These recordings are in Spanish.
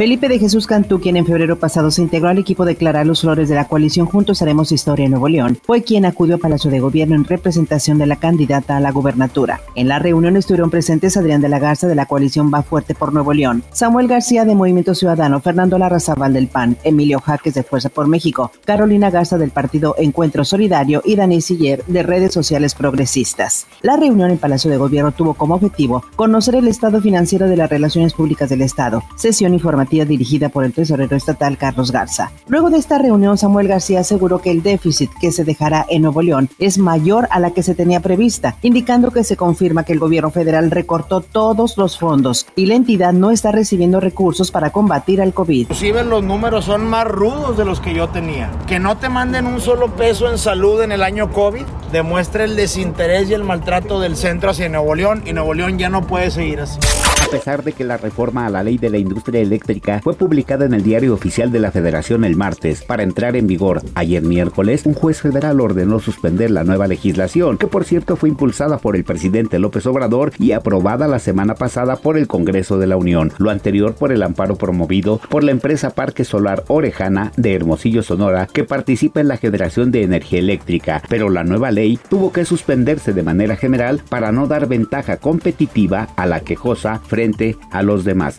Felipe de Jesús Cantú, quien en febrero pasado se integró al equipo de Clara Luz Flores de la coalición Juntos Haremos Historia en Nuevo León, fue quien acudió a Palacio de Gobierno en representación de la candidata a la gubernatura. En la reunión estuvieron presentes Adrián de la Garza de la coalición Va Fuerte por Nuevo León, Samuel García de Movimiento Ciudadano, Fernando Larrazabal del PAN, Emilio Jaques de Fuerza por México, Carolina Garza del partido Encuentro Solidario y Dani Siller de Redes Sociales Progresistas. La reunión en Palacio de Gobierno tuvo como objetivo conocer el estado financiero de las relaciones públicas del Estado, sesión informativa dirigida por el tesorero estatal Carlos Garza. Luego de esta reunión, Samuel García aseguró que el déficit que se dejará en Nuevo León es mayor a la que se tenía prevista, indicando que se confirma que el gobierno federal recortó todos los fondos y la entidad no está recibiendo recursos para combatir al COVID. Inclusive los números son más rudos de los que yo tenía. Que no te manden un solo peso en salud en el año COVID demuestra el desinterés y el maltrato del centro hacia Nuevo León y Nuevo León ya no puede seguir así. A pesar de que la reforma a la ley de la industria eléctrica fue publicada en el diario oficial de la Federación el martes para entrar en vigor ayer miércoles, un juez federal ordenó suspender la nueva legislación, que por cierto fue impulsada por el presidente López Obrador y aprobada la semana pasada por el Congreso de la Unión, lo anterior por el amparo promovido por la empresa Parque Solar Orejana de Hermosillo, Sonora, que participa en la generación de energía eléctrica, pero la nueva ley tuvo que suspenderse de manera general para no dar ventaja competitiva a la quejosa frente a los demás.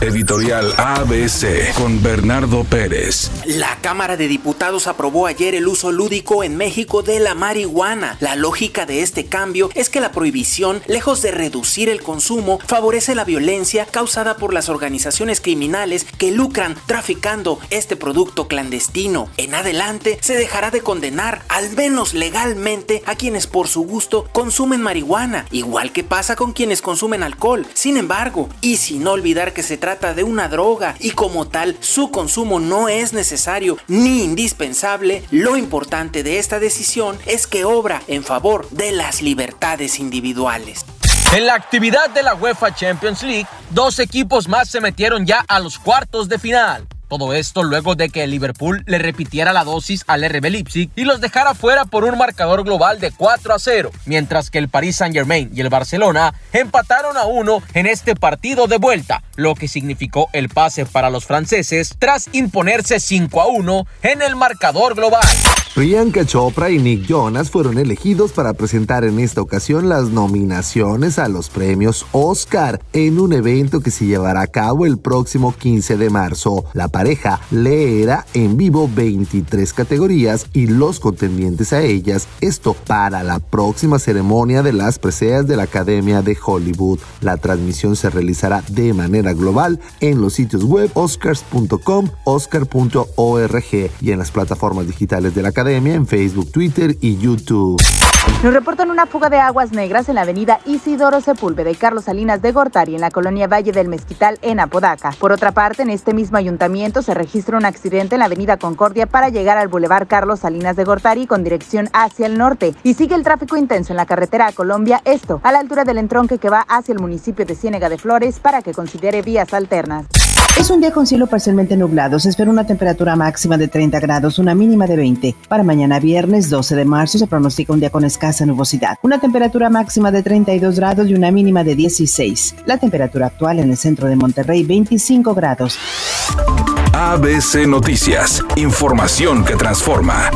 Editorial ABC con Bernardo Pérez. La Cámara de Diputados aprobó ayer el uso lúdico en México de la marihuana. La lógica de este cambio es que la prohibición, lejos de reducir el consumo, favorece la violencia causada por las organizaciones criminales que lucran traficando este producto clandestino. En adelante se dejará de condenar, al menos legalmente, a quienes por su gusto consumen marihuana, igual que pasa con quienes consumen alcohol. Sin embargo, y sin olvidar que se trata de una droga y como tal su consumo no es necesario ni indispensable, lo importante de esta decisión es que obra en favor de las libertades individuales. En la actividad de la UEFA Champions League, dos equipos más se metieron ya a los cuartos de final. Todo esto luego de que Liverpool le repitiera la dosis al RB Leipzig y los dejara fuera por un marcador global de 4 a 0, mientras que el Paris Saint-Germain y el Barcelona empataron a uno en este partido de vuelta, lo que significó el pase para los franceses tras imponerse 5 a 1 en el marcador global. Priyanka Chopra y Nick Jonas fueron elegidos para presentar en esta ocasión las nominaciones a los premios Oscar en un evento que se llevará a cabo el próximo 15 de marzo. La pareja leerá en vivo 23 categorías y los contendientes a ellas, esto para la próxima ceremonia de las preseas de la Academia de Hollywood. La transmisión se realizará de manera global en los sitios web oscars.com, oscar.org y en las plataformas digitales de la Academia en Facebook, Twitter y YouTube. Nos reportan una fuga de aguas negras en la avenida Isidoro Sepúlveda y Carlos Salinas de Gortari en la colonia Valle del Mezquital en Apodaca. Por otra parte, en este mismo ayuntamiento se registra un accidente en la avenida Concordia para llegar al bulevar Carlos Salinas de Gortari con dirección hacia el norte y sigue el tráfico intenso en la carretera a Colombia, esto a la altura del entronque que va hacia el municipio de Ciénega de Flores para que considere vías alternas. Es un día con cielo parcialmente nublado. Se espera una temperatura máxima de 30 grados, una mínima de 20. Para mañana viernes 12 de marzo se pronostica un día con escasa nubosidad. Una temperatura máxima de 32 grados y una mínima de 16. La temperatura actual en el centro de Monterrey 25 grados. ABC Noticias. Información que transforma.